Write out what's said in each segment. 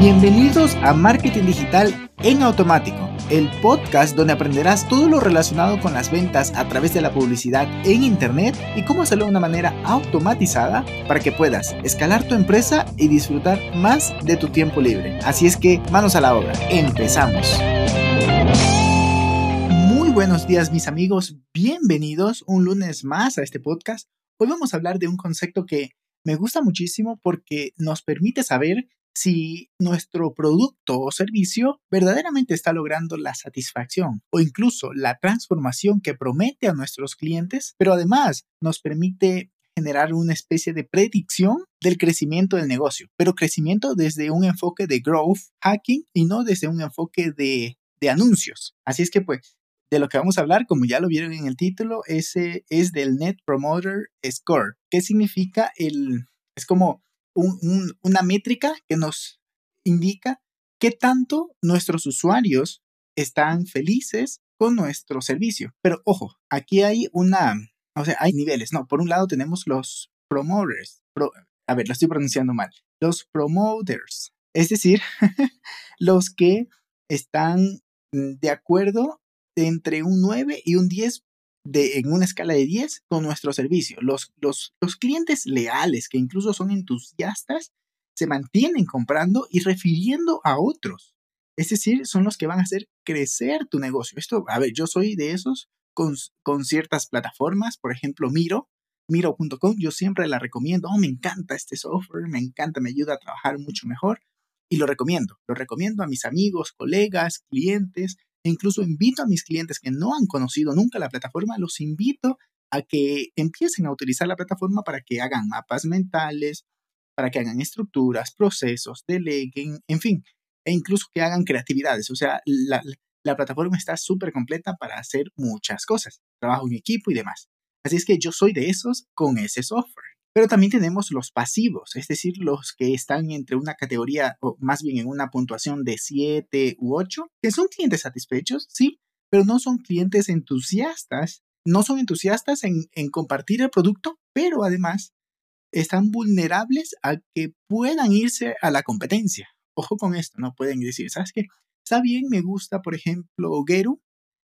Bienvenidos a Marketing Digital en Automático, el podcast donde aprenderás todo lo relacionado con las ventas a través de la publicidad en Internet y cómo hacerlo de una manera automatizada para que puedas escalar tu empresa y disfrutar más de tu tiempo libre. Así es que manos a la obra, empezamos. Muy buenos días mis amigos, bienvenidos un lunes más a este podcast. Hoy vamos a hablar de un concepto que me gusta muchísimo porque nos permite saber si nuestro producto o servicio verdaderamente está logrando la satisfacción o incluso la transformación que promete a nuestros clientes, pero además nos permite generar una especie de predicción del crecimiento del negocio, pero crecimiento desde un enfoque de growth hacking y no desde un enfoque de, de anuncios. Así es que pues de lo que vamos a hablar, como ya lo vieron en el título, ese es del Net Promoter Score. ¿Qué significa el? Es como una métrica que nos indica qué tanto nuestros usuarios están felices con nuestro servicio. Pero ojo, aquí hay una, o sea, hay niveles, ¿no? Por un lado tenemos los promoters, a ver, lo estoy pronunciando mal, los promoters, es decir, los que están mm, de acuerdo entre un 9 y un 10 de, en una escala de 10 con nuestro servicio. Los, los, los clientes leales, que incluso son entusiastas, se mantienen comprando y refiriendo a otros. Es decir, son los que van a hacer crecer tu negocio. Esto, a ver, yo soy de esos con, con ciertas plataformas, por ejemplo, Miro, miro.com, yo siempre la recomiendo. Oh, me encanta este software, me encanta, me ayuda a trabajar mucho mejor y lo recomiendo. Lo recomiendo a mis amigos, colegas, clientes e incluso invito a mis clientes que no han conocido nunca la plataforma, los invito a que empiecen a utilizar la plataforma para que hagan mapas mentales, para que hagan estructuras, procesos, deleguen, en fin, e incluso que hagan creatividades. O sea, la, la plataforma está súper completa para hacer muchas cosas, trabajo en equipo y demás. Así es que yo soy de esos con ese software. Pero también tenemos los pasivos, es decir, los que están entre una categoría, o más bien en una puntuación de 7 u 8, que son clientes satisfechos, sí, pero no son clientes entusiastas, no son entusiastas en, en compartir el producto, pero además están vulnerables a que puedan irse a la competencia. Ojo con esto, no pueden decir, ¿sabes qué? Está bien, me gusta, por ejemplo, Geru,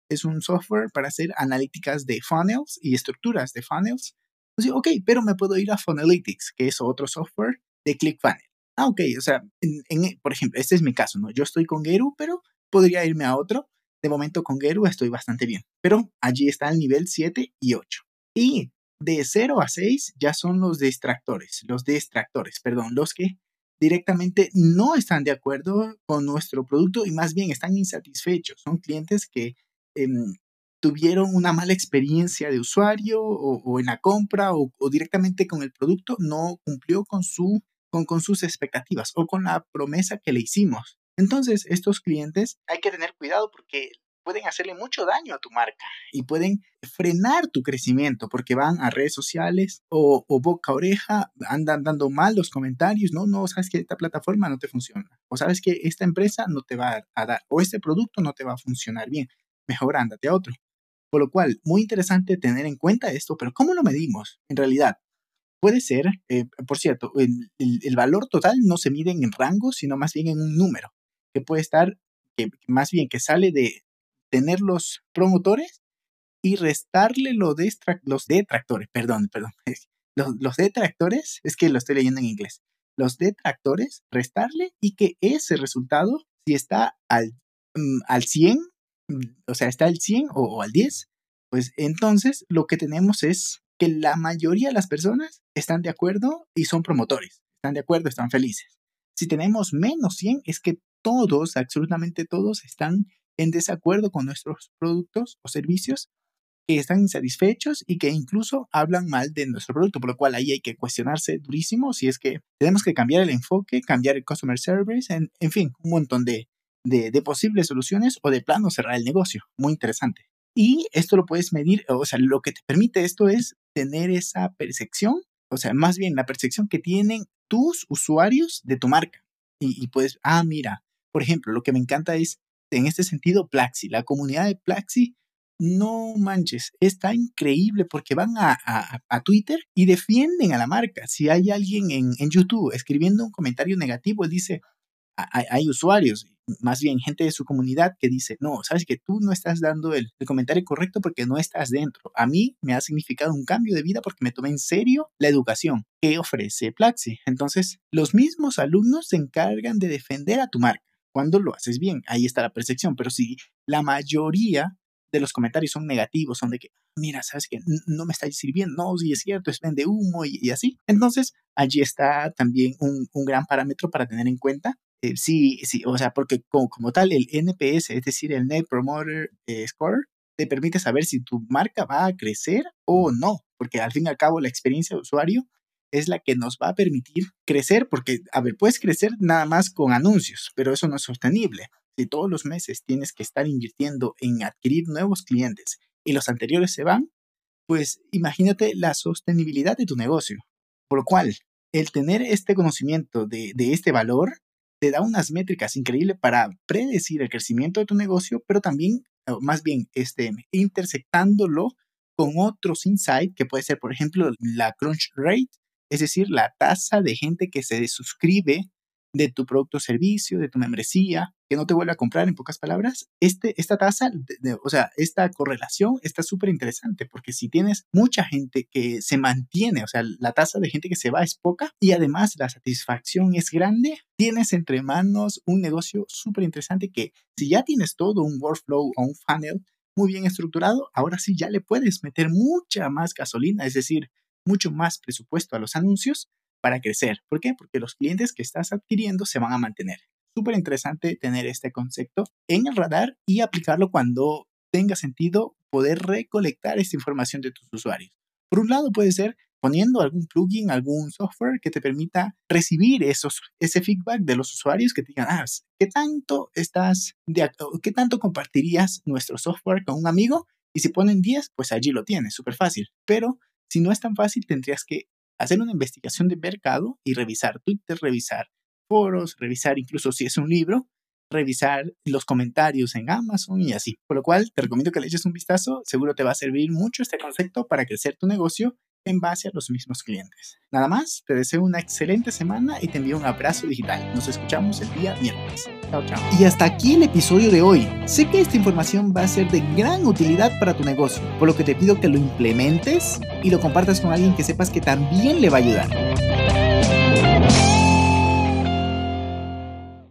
es un software para hacer analíticas de funnels y estructuras de funnels pues, ok, pero me puedo ir a Funnelytics, que es otro software de ClickFunnels. Ah, ok, o sea, en, por ejemplo, este es mi caso, ¿no? Yo estoy con Geru, pero podría irme a otro. De momento con Geru estoy bastante bien, pero allí está el nivel 7 y 8. Y de 0 a 6 ya son los distractores, los distractores, perdón, los que directamente no están de acuerdo con nuestro producto y más bien están insatisfechos. Son clientes que em, tuvieron una mala experiencia de usuario o, en la compra o, directamente con el producto, no cumplió con, su, con, sus expectativas o con la promesa que le hicimos. Entonces, estos clientes hay que tener cuidado porque pueden hacerle mucho daño a tu marca y pueden frenar tu crecimiento porque van a redes sociales o, o, boca oreja, andan dando mal los comentarios, no, no, sabes que esta plataforma no te funciona o sabes que esta empresa no te va a dar o este producto no te va a funcionar bien, mejor ándate a otro. Por lo cual, muy interesante tener en cuenta esto, pero ¿cómo lo medimos? En realidad, puede ser, eh, por cierto, el, valor total no se mide en rangos, sino más bien en un número, que puede estar, que, más bien que sale de tener los promotores y restarle los, los detractores, perdón, perdón, los, los detractores, es que lo estoy leyendo en inglés, los detractores, restarle y que ese resultado, si está al, mm, al 100, o sea, está al 100 o, al 10, pues entonces lo que tenemos es que la mayoría de las personas están de acuerdo y son promotores, están de acuerdo, están felices. Si tenemos menos 100 es que todos, absolutamente todos, están en desacuerdo con nuestros productos o servicios, que están insatisfechos y que incluso hablan mal de nuestro producto, por lo cual ahí hay que cuestionarse durísimo si es que tenemos que cambiar el enfoque, cambiar el customer service, en, en fin, un montón de, de, posibles soluciones o de plano cerrar el negocio. Muy interesante. Y esto lo puedes medir, o sea, lo que te permite esto es tener esa percepción, o sea, más bien la percepción que tienen tus usuarios de tu marca. Y, puedes, ah, mira, por ejemplo, lo que me encanta es, en este sentido, Plaxi, la comunidad de Plaxi, no manches, está increíble porque van a, a, Twitter y defienden a la marca. Si hay alguien en, en YouTube escribiendo un comentario negativo, él dice, hay, usuarios, más bien gente de su comunidad que dice, no, sabes que tú no estás dando el, comentario correcto porque no estás dentro. A mí me ha significado un cambio de vida porque me tomé en serio la educación que ofrece Plaxi. Entonces, los mismos alumnos se encargan de defender a tu marca cuando lo haces bien. Ahí está la percepción. Pero si la mayoría de los comentarios son negativos, son de que, mira, sabes que no me está sirviendo, no, sí es cierto, es vende humo y, así. Entonces, allí está también un, gran parámetro para tener en cuenta. Eh, sí, sí, o sea, porque como, tal, el NPS, es decir, el Net Promoter eh, Score, te permite saber si tu marca va a crecer o no, porque al fin y al cabo la experiencia de usuario es la que nos va a permitir crecer, porque, a ver, puedes crecer nada más con anuncios, pero eso no es sostenible. Si todos los meses tienes que estar invirtiendo en adquirir nuevos clientes y los anteriores se van, pues imagínate la sostenibilidad de tu negocio. Por lo cual, el tener este conocimiento de, este valor te da unas métricas increíbles para predecir el crecimiento de tu negocio, pero también, más bien, este, intersectándolo con otros insights que puede ser, por ejemplo, la crunch rate, es decir, la tasa de gente que se suscribe de tu producto o servicio, de tu membresía, que no te vuelve a comprar, en pocas palabras, este, esta tasa, o sea, esta correlación está súper interesante porque si tienes mucha gente que se mantiene, o sea, la tasa de gente que se va es poca y además la satisfacción es grande, tienes entre manos un negocio súper interesante que si ya tienes todo un workflow o un funnel muy bien estructurado, ahora sí ya le puedes meter mucha más gasolina, es decir, mucho más presupuesto a los anuncios para crecer. ¿Por qué? Porque los clientes que estás adquiriendo se van a mantener. Súper interesante tener este concepto en el radar y aplicarlo cuando tenga sentido poder recolectar esta información de tus usuarios. Por un lado puede ser poniendo algún plugin, algún software que te permita recibir esos, ese feedback de los usuarios que te digan, ah, ¿qué tanto estás, de, qué tanto compartirías nuestro software con un amigo? Y si ponen 10, pues allí lo tienes, súper fácil. Pero si no es tan fácil, tendrías que hacer una investigación de mercado y revisar Twitter, revisar foros, revisar incluso si es un libro, revisar los comentarios en Amazon y así. Por lo cual, te recomiendo que le eches un vistazo, seguro te va a servir mucho este concepto para crecer tu negocio en base a los mismos clientes. Nada más, te deseo una excelente semana y te envío un abrazo digital. Nos escuchamos el día miércoles. Chao, chao. Y hasta aquí el episodio de hoy. Sé que esta información va a ser de gran utilidad para tu negocio, por lo que te pido que lo implementes y lo compartas con alguien que sepas que también le va a ayudar.